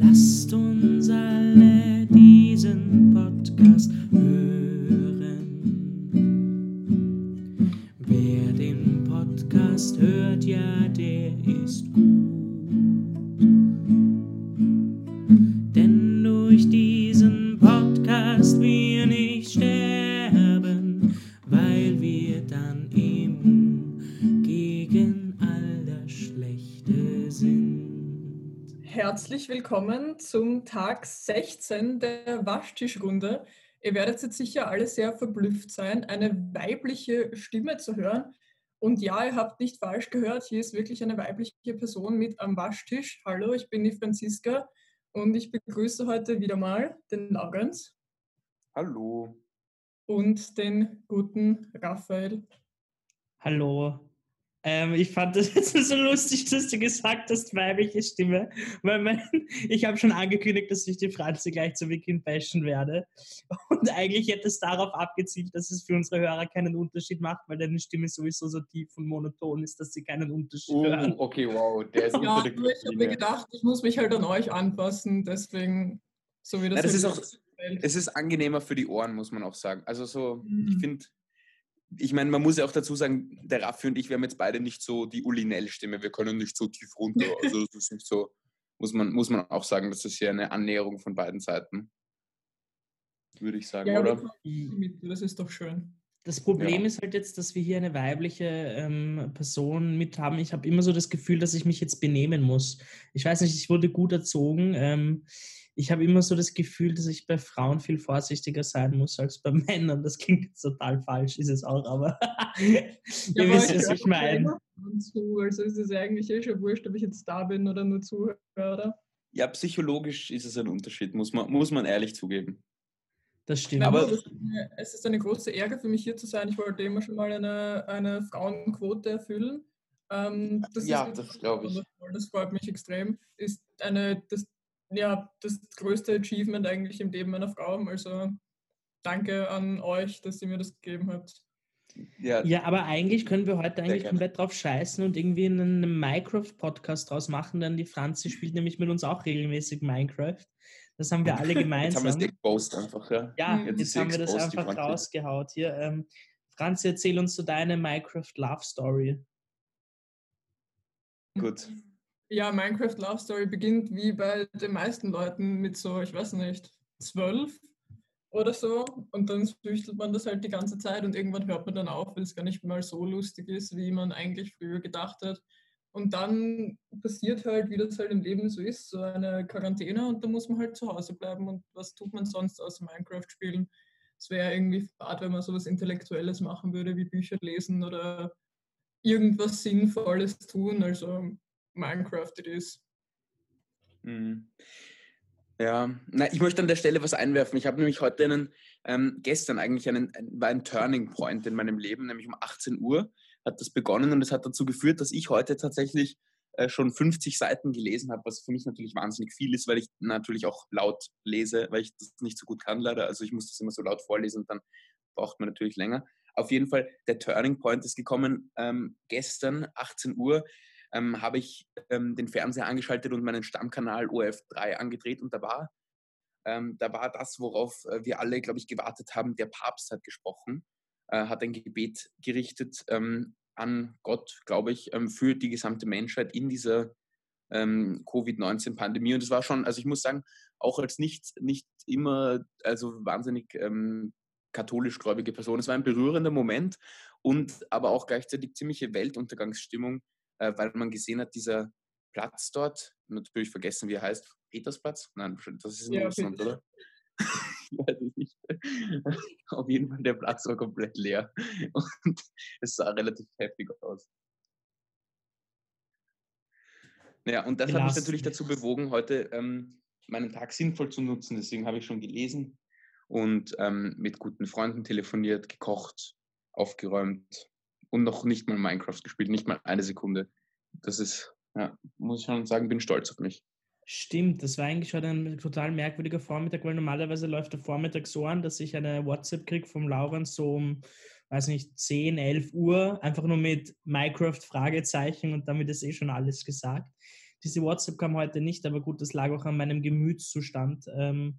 Lasst uns alle diesen Podcast hören. Willkommen zum Tag 16 der Waschtischrunde. Ihr werdet jetzt sicher alle sehr verblüfft sein, eine weibliche Stimme zu hören. Und ja, ihr habt nicht falsch gehört, hier ist wirklich eine weibliche Person mit am Waschtisch. Hallo, ich bin die Franziska und ich begrüße heute wieder mal den Laurenz Hallo. und den guten Raphael. Hallo. Ähm, ich fand das jetzt so lustig, dass du gesagt hast, weibliche Stimme. Weil mein, ich habe schon angekündigt, dass ich die Franzi gleich zu Beginn bashen werde. Und eigentlich hätte es darauf abgezielt, dass es für unsere Hörer keinen Unterschied macht, weil deine Stimme sowieso so tief und monoton ist, dass sie keinen Unterschied Oh, hören. okay, wow, der ist Ja, unter der ich habe mir gedacht, ich muss mich halt an euch anpassen, deswegen so wie das, Ja, das halt ist auch-. Es ist angenehmer für die Ohren, muss man auch sagen. Also so, Mhm. ich finde, ich meine, man muss ja auch dazu sagen, der Raffi und ich, wir haben jetzt beide nicht so die Ulinell-Stimme. Wir können nicht so tief runter. Also das ist nicht so, muss man, muss man auch sagen, das ist hier eine Annäherung von beiden Seiten. Würde ich sagen, Ja, oder? das ist doch schön. Das Problem Ja. ist halt jetzt, dass wir hier eine weibliche ähm, Person mit haben. Ich habe immer so das Gefühl, dass ich mich jetzt benehmen muss. Ich weiß nicht, ich wurde gut erzogen. Ähm, ich habe immer so das Gefühl, dass ich bei Frauen viel vorsichtiger sein muss als bei Männern. Das klingt jetzt total falsch, ist es auch, aber ihr aber wisst, ich was ich doch meine. Zu, also es ist eigentlich eh schon wurscht, ob ich jetzt da bin oder nur zuhöre. oder? Ja, psychologisch ist es ein Unterschied, muss man, muss man ehrlich zugeben. Das stimmt. Aber- das ist eine, es ist eine große Ärger für mich hier zu sein. Ich wollte immer schon mal eine, eine Frauenquote erfüllen. Ähm, das Ja, ist das glaub ich. Das freut mich extrem. Ist eine, das, ja, das größte Achievement eigentlich im Leben meiner Frau. Also danke an euch, dass ihr mir das gegeben habt. Ja, Ja, aber eigentlich können wir heute eigentlich gerne. komplett drauf scheißen und irgendwie einen Minecraft-Podcast draus machen, denn die Franzi spielt nämlich mit uns auch regelmäßig Minecraft. Das haben wir alle jetzt haben wir es gemeinsam. exposed einfach, ja. Ja, Jetzt jetzt, ist sie haben wir das einfach rausgehaut hier. Ähm, Franzi, erzähl uns so deine Minecraft-Love-Story. Gut. Ja, Minecraft Love Story beginnt wie bei den meisten Leuten mit so, ich weiß nicht, zwölf oder so. Und dann flüchtelt man das halt die ganze Zeit und irgendwann hört man dann auf, weil es gar nicht mal so lustig ist, wie man eigentlich früher gedacht hat. Und dann passiert halt, wie das halt im Leben so ist, so eine Quarantäne und da muss man halt zu Hause bleiben. Und was tut man sonst außer Minecraft spielen? Es wäre irgendwie fad, wenn man sowas Intellektuelles machen würde, wie Bücher lesen oder irgendwas Sinnvolles tun. Also Minecraft it is. Mhm. Ja, na, ich möchte an der Stelle was einwerfen. Ich habe nämlich heute einen, ähm, gestern eigentlich einen, ein, war ein Turning Point in meinem Leben, nämlich um 18 Uhr hat das begonnen und es hat dazu geführt, dass ich heute tatsächlich äh, schon 50 Seiten gelesen habe, was für mich natürlich wahnsinnig viel ist, weil ich natürlich auch laut lese, weil ich das nicht so gut kann leider. Also ich muss das immer so laut vorlesen und dann braucht man natürlich länger. Auf jeden Fall, der Turning Point ist gekommen ähm, gestern, 18 Uhr ähm, habe ich ähm, den Fernseher angeschaltet und meinen Stammkanal ORF3 angedreht und da war, ähm, da war das, worauf äh, wir alle, glaube ich, gewartet haben. Der Papst hat gesprochen, äh, hat ein Gebet gerichtet ähm, an Gott, glaube ich, ähm, für die gesamte Menschheit in dieser ähm, Covid-19-Pandemie. Und es war schon, also ich muss sagen, auch als nicht, nicht immer, also wahnsinnig ähm, katholisch-gläubige Person, es war ein berührender Moment und aber auch gleichzeitig ziemliche Weltuntergangsstimmung, äh, weil man gesehen hat, dieser Platz dort, natürlich vergessen, wie er heißt, Petersplatz? Nein, das ist in Ja, Russland, oder? ich weiß es nicht. Auf jeden Fall, der Platz war komplett leer und es sah relativ heftig aus. Ja, und das hat mich natürlich dazu bewogen, heute ähm, meinen Tag sinnvoll zu nutzen. Deswegen habe ich schon gelesen und ähm, mit guten Freunden telefoniert, gekocht, aufgeräumt und noch nicht mal Minecraft gespielt, nicht mal eine Sekunde. Das ist, ja, muss ich schon sagen, bin stolz auf mich. Stimmt, das war eigentlich schon ein total merkwürdiger Vormittag, weil normalerweise läuft der Vormittag so an, dass ich eine WhatsApp kriege vom Laurens so um, weiß nicht, 10, 11 Uhr, einfach nur mit Minecraft Fragezeichen und damit ist eh schon alles gesagt. Diese WhatsApp kam heute nicht, aber gut, das lag auch an meinem Gemütszustand. Ähm,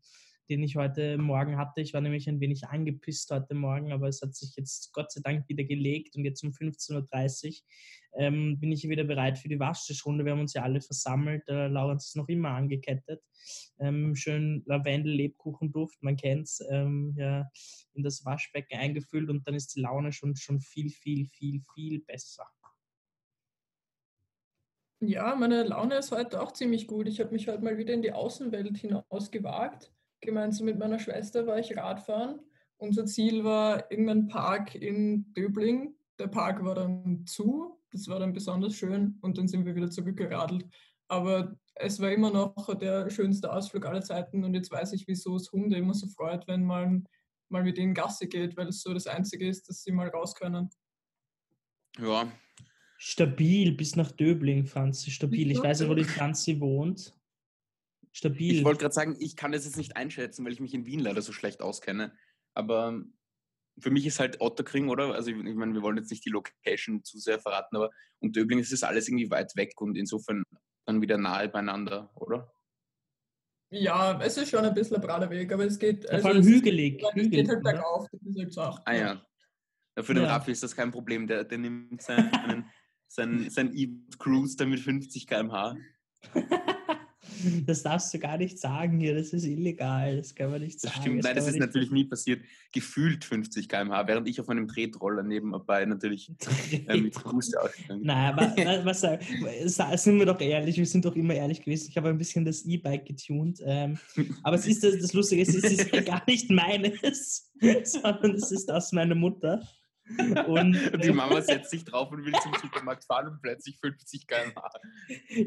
den ich heute Morgen hatte. Ich war nämlich ein wenig angepisst heute Morgen, aber es hat sich jetzt Gott sei Dank wieder gelegt und jetzt um 15.30 Uhr ähm, bin ich wieder bereit für die Waschtischrunde. Wir haben uns ja alle versammelt. Äh, Laurens ist noch immer angekettet. Ähm, schön Lavendel-Lebkuchenduft, man kennt es, ähm, ja, in das Waschbecken eingefüllt und dann ist die Laune schon, schon viel, viel, viel, viel besser. Ja, meine Laune ist heute auch ziemlich gut. Ich habe mich heute mal wieder in die Außenwelt hinaus gewagt gemeinsam mit meiner Schwester war ich Radfahren. Unser Ziel war irgendein Park in Döbling. Der Park war dann zu, das war dann besonders schön und dann sind wir wieder zurückgeradelt. Aber es war immer noch der schönste Ausflug aller Zeiten und jetzt weiß ich, wieso es Hunde immer so freut, wenn man mal mit ihnen Gasse geht, weil es so das Einzige ist, dass sie mal raus können. Ja. Stabil bis nach Döbling, Franzi, stabil. Ich weiß ja, wo die Franzi wohnt. Stabil. Ich wollte gerade sagen, ich kann das jetzt nicht einschätzen, weil ich mich in Wien leider so schlecht auskenne. Aber für mich ist halt Otterkring, oder? Also ich, ich meine, wir wollen jetzt nicht die Location zu sehr verraten, aber und Döbling ist es alles irgendwie weit weg und insofern dann wieder nahe beieinander, oder? Ja, es ist schon ein bisschen ein brader Weg, aber es geht. Ja, also vor allem hügelig. Es, hügelig, geht halt bergauf, das ist halt so Ah ja. ja für den ja. Raffi ist das kein Problem, der, der nimmt seinen, sein, sein E-Cruise dann mit 50 km/h. Das darfst du gar nicht sagen hier, das ist illegal, das kann man nicht sagen. Das stimmt, nein, das, das ist natürlich nie passiert. Gefühlt 50 km/h, während ich auf meinem Tretroller nebenbei natürlich äh, mit Fuß ausgegangen Nein, aber was, was, sind wir doch ehrlich, wir sind doch immer ehrlich gewesen. Ich habe ein bisschen das E-Bike getuned. Ähm, aber es ist das, das Lustige, es ist gar nicht meines, sondern es ist aus meiner Mutter. Und die Mama setzt sich drauf und will zum Supermarkt fahren und plötzlich 50 km/h.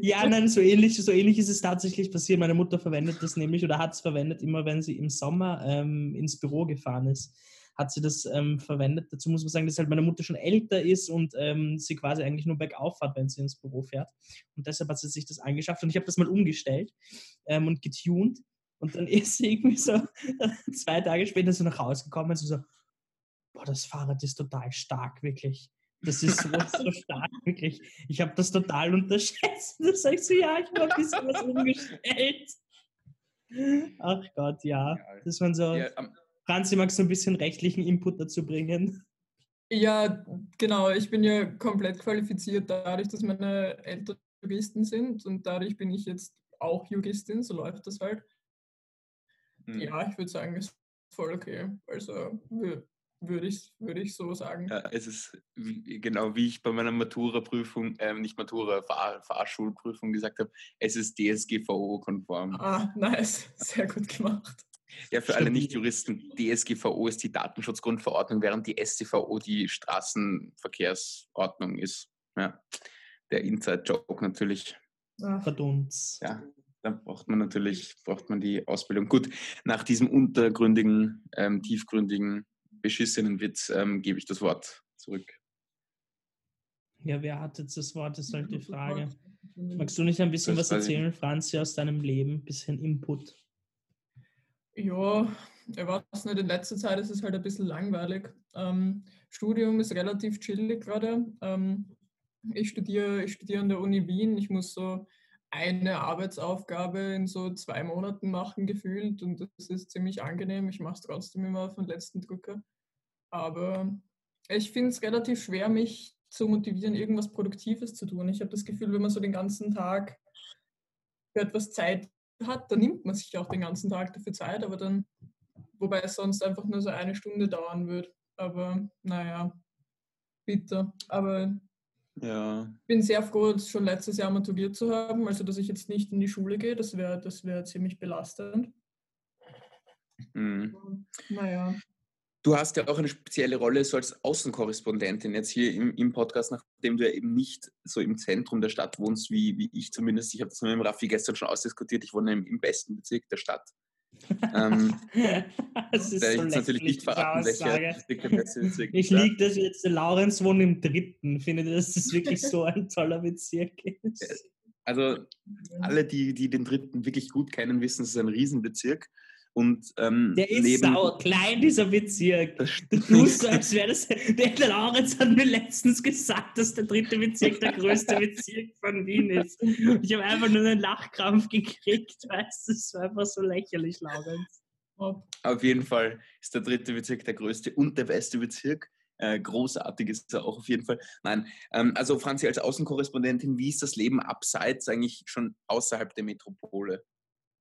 Ja, nein, so ähnlich, so ähnlich ist es tatsächlich passiert. Meine Mutter verwendet das nämlich oder hat es verwendet, immer wenn sie im Sommer ähm, ins Büro gefahren ist hat sie das ähm, verwendet. Dazu muss man sagen, dass halt meine Mutter schon älter ist und ähm, sie quasi eigentlich nur bergauf fährt, wenn sie ins Büro fährt. Und deshalb hat sie sich das angeschafft und ich habe das mal umgestellt ähm, und getuned. Und dann ist sie irgendwie so zwei Tage später so nach Hause gekommen und so, boah, das Fahrrad ist total stark, wirklich. Das ist so, so stark, wirklich. Ich habe das total unterschätzt. Da sag ich so, ja, ich habe ein bisschen was umgestellt. Ach Gott, ja. Das waren so. Ja, um, Franzi, magst du ein bisschen rechtlichen Input dazu bringen? Ja, genau. Ich bin ja komplett qualifiziert dadurch, dass meine Eltern Juristen sind und dadurch bin ich jetzt auch Juristin, so läuft das halt. Hm. Ja, ich würde sagen, ist voll okay. Also würde ich, würde ich so sagen. Ja, es ist wie, genau wie ich bei meiner Matura-Prüfung, äh, nicht Matura, Fahr Fahrschulprüfung gesagt habe, es ist DSGVO-konform. Ah, nice. Sehr gut gemacht. Ja, für alle Nicht-Juristen, DSGVO ist die Datenschutzgrundverordnung, während die StVO die Straßenverkehrsordnung ist. Ja, der Inside-Joke natürlich. Verdunst. Ja, da braucht man natürlich braucht man die Ausbildung. Gut, nach diesem untergründigen, ähm, tiefgründigen beschissenen Witz ähm, gebe ich das Wort zurück. Ja, wer hat jetzt das Wort? Das ist halt die Frage. Magst du nicht ein bisschen das was erzählen, Franzi, aus deinem Leben? Ein bisschen Input. Ja, ich weiß nicht, in letzter Zeit ist es halt ein bisschen langweilig. Ähm, Studium ist relativ chillig gerade. Ähm, ich studiere ich studiere an der Uni Wien. Ich muss so eine Arbeitsaufgabe in so zwei Monaten machen gefühlt und das ist ziemlich angenehm. Ich mache es trotzdem immer auf den letzten Drücker. Aber ich finde es relativ schwer, mich zu motivieren, irgendwas Produktives zu tun. Ich habe das Gefühl, wenn man so den ganzen Tag für etwas Zeit hat, dann nimmt man sich auch den ganzen Tag dafür Zeit, aber dann, wobei es sonst einfach nur so eine Stunde dauern wird. Aber naja, bitter. Aber ja. ich bin sehr froh, schon letztes Jahr maturiert zu haben, also dass ich jetzt nicht in die Schule gehe. Das wäre das wär ziemlich belastend. Mhm. Naja. Du hast ja auch eine spezielle Rolle so als Außenkorrespondentin jetzt hier im, im Podcast, nachdem du ja eben nicht so im Zentrum der Stadt wohnst, wie, wie ich zumindest. Ich habe das mit dem Raffi gestern schon ausdiskutiert. Ich wohne im, im besten Bezirk der Stadt. ähm, das ist so ich natürlich nicht verraten, welcher Bezirk Ich liege das jetzt, Laurenz wohnt im dritten. Finde, dass das wirklich so ein toller Bezirk ist. Also alle, die, die den dritten wirklich gut kennen, wissen, es ist ein Riesenbezirk. Und, ähm, Der ist neben, sau klein, dieser Bezirk. Das Du stimmt. tust so, als wäre das. Der Laurenz hat mir letztens gesagt, dass der dritte Bezirk der größte Bezirk von Wien ist. Ich habe einfach nur einen Lachkrampf gekriegt, weißt du? Das war einfach so lächerlich, Laurenz. Auf jeden Fall ist der dritte Bezirk der größte und der beste Bezirk. Äh, großartig ist er auch auf jeden Fall. Nein, ähm, also Franzi, als Außenkorrespondentin, wie ist das Leben abseits eigentlich schon außerhalb der Metropole?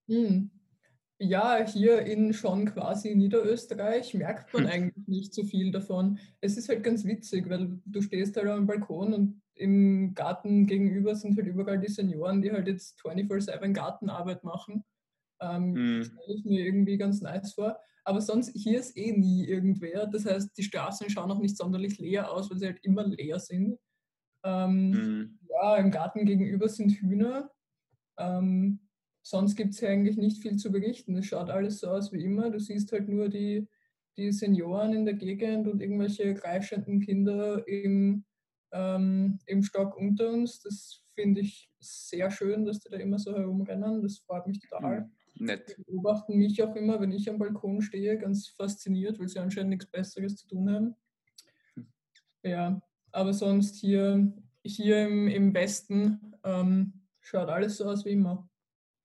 Hm. Ja, hier in schon quasi Niederösterreich merkt man Hm. eigentlich nicht so viel davon. Es ist halt ganz witzig, weil du stehst halt am Balkon und im Garten gegenüber sind halt überall die Senioren, die halt jetzt 24-7 Gartenarbeit machen. Ähm, Hm. stelle ich mir irgendwie ganz nice vor. Aber sonst, hier ist eh nie irgendwer. Das heißt, die Straßen schauen auch nicht sonderlich leer aus, weil sie halt immer leer sind. Ähm, Hm. ja, im Garten gegenüber sind Hühner. Ähm, sonst gibt es hier eigentlich nicht viel zu berichten. Es schaut alles so aus wie immer. Du siehst halt nur die, die Senioren in der Gegend und irgendwelche kreischenden Kinder im, ähm, im Stock unter uns. Das finde ich sehr schön, dass die da immer so herumrennen. Das freut mich total. Hm. Nett. Die beobachten mich auch immer, wenn ich am Balkon stehe, ganz fasziniert, weil sie anscheinend nichts Besseres zu tun haben. Ja, aber sonst hier, hier im, im Westen ähm, schaut alles so aus wie immer.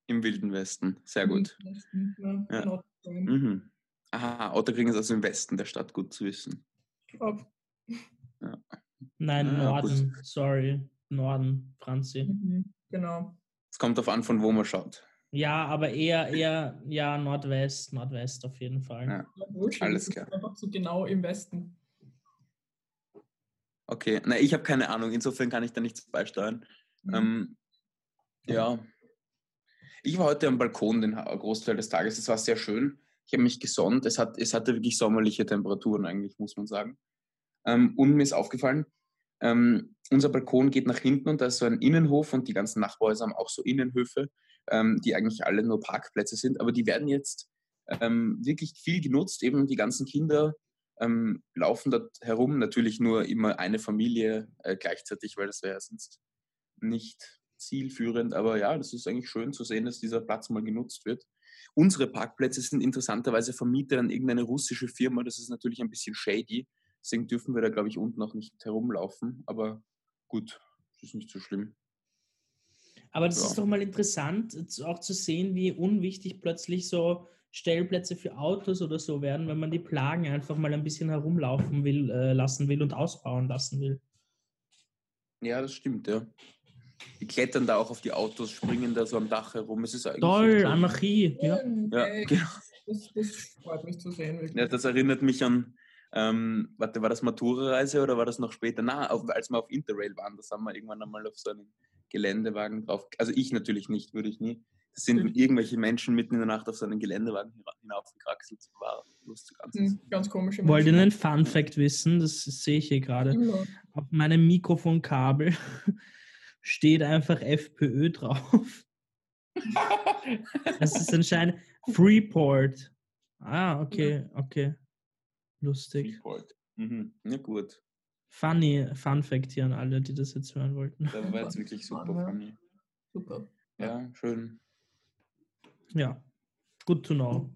Im Wilden Westen. Sehr gut. Im Westen, Ja, Ja. Mhm. Aha, Otterkring ist also im Westen der Stadt, gut zu wissen. Ob- Nein, Ah, Norden. Sorry. Norden, Franzi. Mhm, Genau. Es kommt darauf an, von wo man schaut. Ja, aber eher, eher, ja, Nordwest, Nordwest auf jeden Fall. Ja. Ja, Bullshit, Alles klar. Einfach so genau im Westen. Okay, na, ich habe keine Ahnung, insofern kann ich da nichts beisteuern. Mhm. Ähm, ja. Ich war heute am Balkon den Großteil des Tages. Es war sehr schön. Ich habe mich gesonnt. Es, hat, es hatte wirklich sommerliche Temperaturen eigentlich, muss man sagen. Ähm, und mir ist aufgefallen, ähm, unser Balkon geht nach hinten und da ist so ein Innenhof und die ganzen Nachbarhäuser haben auch so Innenhöfe, ähm, die eigentlich alle nur Parkplätze sind. Aber die werden jetzt ähm, wirklich viel genutzt. Eben die ganzen Kinder ähm, laufen dort herum. Natürlich nur immer eine Familie äh, gleichzeitig, weil das wäre sonst nicht zielführend. Aber ja, das ist eigentlich schön zu sehen, dass dieser Platz mal genutzt wird. Unsere Parkplätze sind interessanterweise vermietet an irgendeine russische Firma. Das ist natürlich ein bisschen shady. Deswegen dürfen wir da, glaube ich, unten auch nicht herumlaufen. Aber gut, das ist nicht so schlimm. Aber das Ja. ist doch mal interessant, zu- auch zu sehen, wie unwichtig plötzlich so Stellplätze für Autos oder so werden, wenn man die Plagen einfach mal ein bisschen herumlaufen will, äh, lassen will und ausbauen lassen will. Ja, das stimmt, ja. Die klettern da auch auf die Autos, springen da so am Dach herum. Es ist eigentlich Toll, schön. Anarchie. Ja. Ja, genau. das, das freut mich zu sehen. Wirklich. Ja, das erinnert mich an, ähm, warte, war das Matura-Reise oder war das noch später? Na, auf, als wir auf Interrail waren, da sind wir irgendwann einmal auf so einen Geländewagen drauf. Also ich natürlich nicht, würde ich nie. Das sind Mhm. irgendwelche Menschen mitten in der Nacht auf so einen Geländewagen hina- hinaufgekraxelt. War lustig anzusehen. Hm, Ganz komische Wollt ihr Menschen. einen Fun-Fact wissen? Das sehe ich hier gerade. Immer. Auf meinem Mikrofonkabel steht einfach FPÖ drauf. Das ist anscheinend Freeport. Ah, okay, okay. Lustig. Freeport. Mhm. Ja, gut. Funny Fun Fact hier an alle, die das jetzt hören wollten. Das war jetzt wirklich super funny. Super. Ja, schön. Ja, good to know.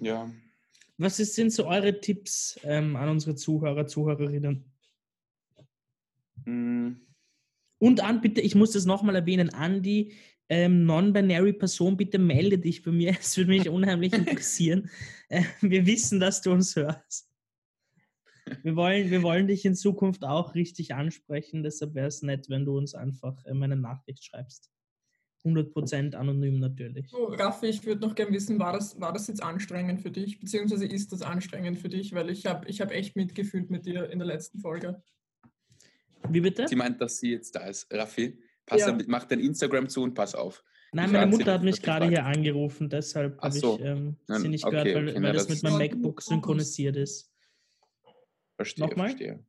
Ja. Was ist, sind so eure Tipps ähm, an unsere Zuhörer, Zuhörerinnen? Mm, Und an, bitte, ich muss das nochmal erwähnen, an die ähm, non-binary Person, bitte melde dich bei mir. Es würde mich unheimlich interessieren. Äh, wir wissen, dass du uns hörst. Wir wollen, wir wollen dich in Zukunft auch richtig ansprechen, deshalb wäre es nett, wenn du uns einfach ähm, eine Nachricht schreibst. 100% anonym natürlich. So, Raffi, ich würde noch gerne wissen, war das, war das jetzt anstrengend für dich? Beziehungsweise ist das anstrengend für dich? Weil ich habe ich hab echt mitgefühlt mit dir in der letzten Folge. Wie bitte? sie meint, dass sie jetzt da ist. Raffi, pass Ja. auf, mach dein Instagram zu und pass auf. Nein, Ich meine Mutter hat mich ich gerade hier angerufen, deshalb habe so. ich ähm, Nein, sie nicht okay, gehört, weil, okay, weil das das- mit meinem MacBook synchronisiert ist. Verstehe, Nochmal? verstehe.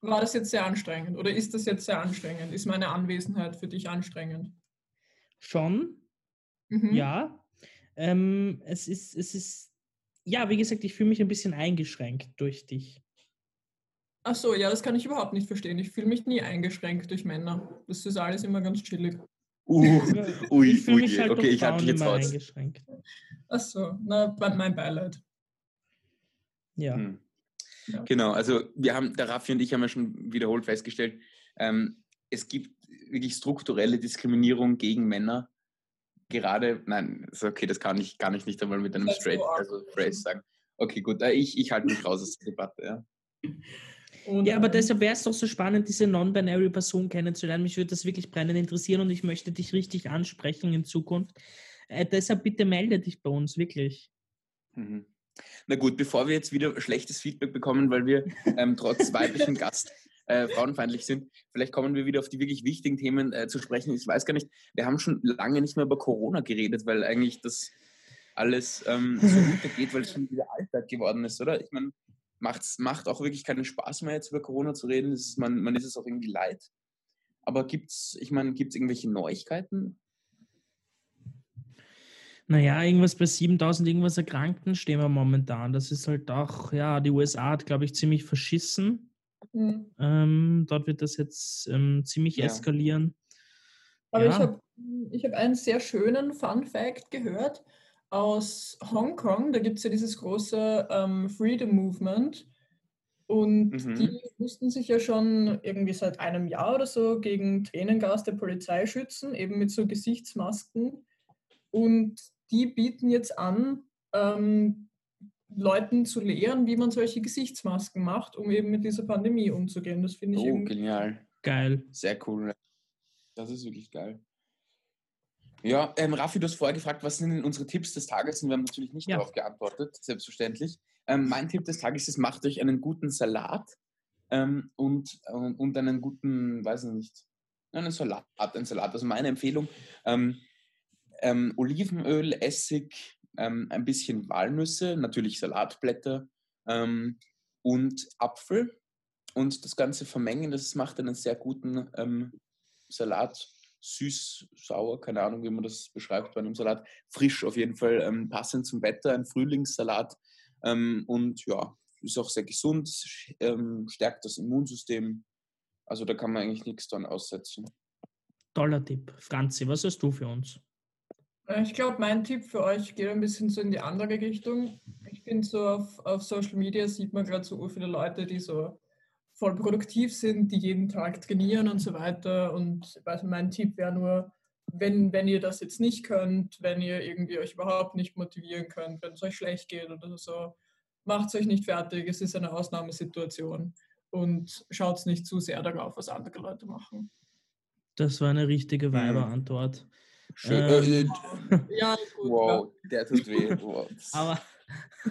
War das jetzt sehr anstrengend? Oder ist das jetzt sehr anstrengend? Ist meine Anwesenheit für dich anstrengend? Schon, Mhm. ja. Ähm, es ist, es ist, ja, wie gesagt, ich fühle mich ein bisschen eingeschränkt durch dich. Ach so, ja, das kann ich überhaupt nicht verstehen. Ich fühle mich nie eingeschränkt durch Männer. Das ist alles immer ganz chillig. Uh, ui, ich fühle ui, mich halt okay, durch ich hab dich Frauen jetzt immer raus. eingeschränkt. Achso, na, mein Beileid. Ja. Hm. Ja. Genau, also wir haben, der Raffi und ich haben ja schon wiederholt festgestellt, ähm, es gibt wirklich strukturelle Diskriminierung gegen Männer. Gerade, nein, ist okay, das kann ich, kann ich nicht einmal mit einem straight so also Phrase sagen. Okay, gut, äh, ich, ich halte mich raus aus der Debatte. Ja. Und, Ja, aber ähm, deshalb wäre es doch so spannend, diese non-binary Person kennenzulernen. Mich würde das wirklich brennend interessieren und ich möchte dich richtig ansprechen in Zukunft. Äh, deshalb bitte melde dich bei uns, wirklich. Mhm. Na gut, bevor wir jetzt wieder schlechtes Feedback bekommen, weil wir ähm, trotz weiblichen Gast äh, frauenfeindlich sind, vielleicht kommen wir wieder auf die wirklich wichtigen Themen äh, zu sprechen. Ich weiß gar nicht, wir haben schon lange nicht mehr über Corona geredet, weil eigentlich das alles ähm, so runtergeht, weil es schon wieder Alltag geworden ist, oder? Ich meine, macht's, macht auch wirklich keinen Spaß mehr, jetzt über Corona zu reden. Es ist, man, man ist es auch irgendwie leid. Aber gibt's, ich meine, gibt es irgendwelche Neuigkeiten? Naja, irgendwas bei 7000 irgendwas Erkrankten stehen wir momentan. Das ist halt auch, ja, die USA hat, glaube ich, ziemlich verschissen. hm. Ähm, dort wird das jetzt ähm, ziemlich Ja. eskalieren. Aber Ja. ich habe ich hab einen sehr schönen Fun Fact gehört aus Hongkong. Da gibt es ja dieses große ähm, Freedom Movement. Und Mhm. die mussten sich ja schon irgendwie seit einem Jahr oder so gegen Tränengas der Polizei schützen, eben mit so Gesichtsmasken. Und die bieten jetzt an, ähm, Leuten zu lehren, wie man solche Gesichtsmasken macht, um eben mit dieser Pandemie umzugehen. Das finde ich Oh, irgendwie genial. Geil. Sehr cool. Das ist wirklich geil. Ja, ähm, Raffi, du hast vorher gefragt, was sind denn unsere Tipps des Tages? Und wir haben natürlich nicht Ja. darauf geantwortet, selbstverständlich. Ähm, mein Tipp des Tages ist, macht euch einen guten Salat ähm, und, und, und einen guten, weiß ich nicht, einen Salat, einen Salat. Also meine Empfehlung, ähm, ähm, Olivenöl, Essig, ähm, ein bisschen Walnüsse, natürlich Salatblätter und Apfel und das Ganze vermengen. Das macht einen sehr guten Salat. Süß, sauer, keine Ahnung, wie man das beschreibt bei einem Salat. Frisch auf jeden Fall, ähm, passend zum Wetter, ein Frühlingssalat. Ähm, und ja, ist auch sehr gesund, ähm, stärkt das Immunsystem. Also da kann man eigentlich nichts dran aussetzen. Toller Tipp. Franzi, was hast du für uns? Äh, Ich glaube, mein Tipp für euch geht ein bisschen so in die andere Richtung. Ich finde so auf, auf Social Media sieht man gerade so ur viele Leute, die so voll produktiv sind, die jeden Tag trainieren und so weiter. Und also mein Tipp wäre nur, wenn, wenn ihr das jetzt nicht könnt, wenn ihr irgendwie euch überhaupt nicht motivieren könnt, wenn es euch schlecht geht oder so, macht es euch nicht fertig. Es ist eine Ausnahmesituation und schaut nicht zu sehr darauf, was andere Leute machen. Das war eine richtige Mhm. Schön. Ähm, äh, Ja, gut. wow, der tut weh. Wow. Aber.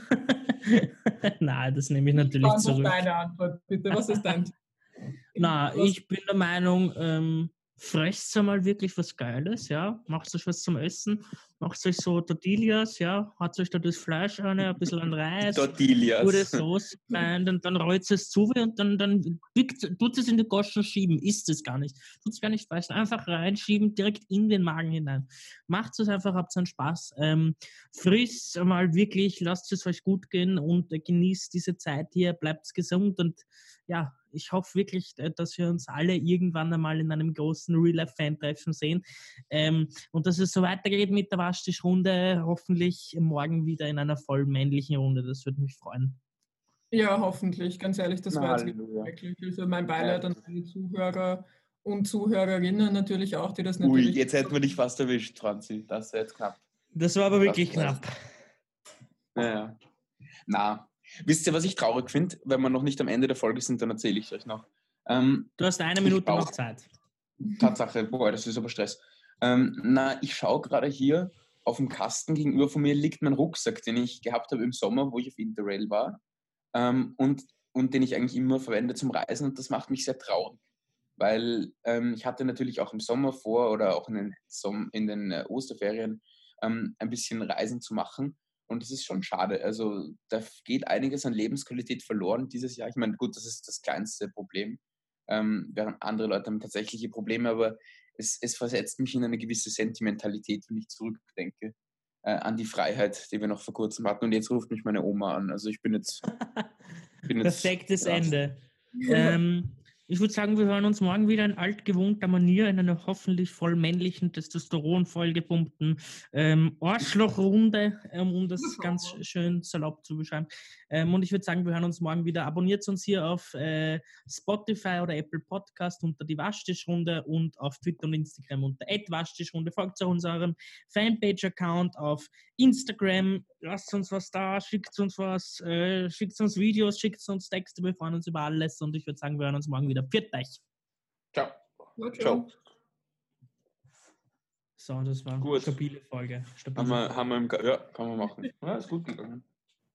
Nein, das nehme ich natürlich Einfach zurück. deine Antwort, bitte. Was ist dein? Na, Was- ich bin der Meinung, ähm, fresst mal wirklich was Geiles, ja. Macht euch was zum Essen, macht euch so Tortillas, ja. Hat euch da das Fleisch rein, ein bisschen an Reis, Tortillas. gute Soße rein, dann, dann rollt es zu und dann, dann tut es in die Goschen schieben, isst es gar nicht. Tut es gar nicht weißt, einfach reinschieben, direkt in den Magen hinein. Macht es einfach, habt einen Spaß. Ähm, frisst mal wirklich, lasst es euch gut gehen und äh, genießt diese Zeit hier, bleibt gesund und ja, ich hoffe wirklich, äh, dass wir uns alle irgendwann einmal in einem großen Real-Life-Fan-Treffen sehen. Ähm, und dass es so weitergeht mit der Waschtischrunde, hoffentlich morgen wieder in einer voll männlichen Runde. Das würde mich freuen. Ja, hoffentlich. Ganz ehrlich, das Na, war jetzt wirklich. Also mein Beileid an alle Zuhörer und Zuhörerinnen natürlich auch, die das Ui, natürlich. jetzt hätten wir dich fast erwischt, Franzi. Das wäre jetzt knapp. Das war aber wirklich Das knapp. Naja. Na, wisst ihr, was ich traurig finde? Wenn wir noch nicht am Ende der Folge sind, dann erzähle ich euch noch. Ähm, Du hast eine Minute noch Zeit. Tatsache, boah, das ist aber Stress. Ähm, na, ich schaue gerade hier auf dem Kasten gegenüber von mir liegt mein Rucksack, den ich gehabt habe im Sommer, wo ich auf Interrail war ähm, und, und den ich eigentlich immer verwende zum Reisen und das macht mich sehr traurig, weil ähm, ich hatte natürlich auch im Sommer vor oder auch in den, Som in den äh, Osterferien ähm, ein bisschen Reisen zu machen und das ist schon schade. Also da geht einiges an Lebensqualität verloren dieses Jahr. Ich meine, gut, das ist das kleinste Problem ähm, während andere Leute haben tatsächliche Probleme, aber es, es versetzt mich in eine gewisse Sentimentalität, wenn ich zurückdenke äh, an die Freiheit, die wir noch vor kurzem hatten. Und jetzt ruft mich meine Oma an. Also ich bin jetzt. Bin jetzt Perfektes ja. Ende. Ähm, Ich würde sagen, wir hören uns morgen wieder in altgewohnter Manier in einer hoffentlich voll männlichen, Testosteron vollgepumpten ähm, Arschlochrunde, ähm, um das ganz schön salopp zu beschreiben. Ähm, und ich würde sagen, wir hören uns morgen wieder. Abonniert uns hier auf äh, Spotify oder Apple Podcast unter die Waschtischrunde und auf Twitter und Instagram unter Waschtischrunde. Folgt auch unserem Fanpage-Account auf Instagram. Lasst uns was da, schickt uns was, äh, schickt uns Videos, schickt uns Texte. Wir freuen uns über alles und ich würde sagen, wir hören uns morgen wieder. Pfiat euch. Ciao. Ja, Ciao. So, das war eine stabile Folge. Stabile Haben wir, haben wir im, Ga- ja, kann man machen. Ja, ist gut gegangen.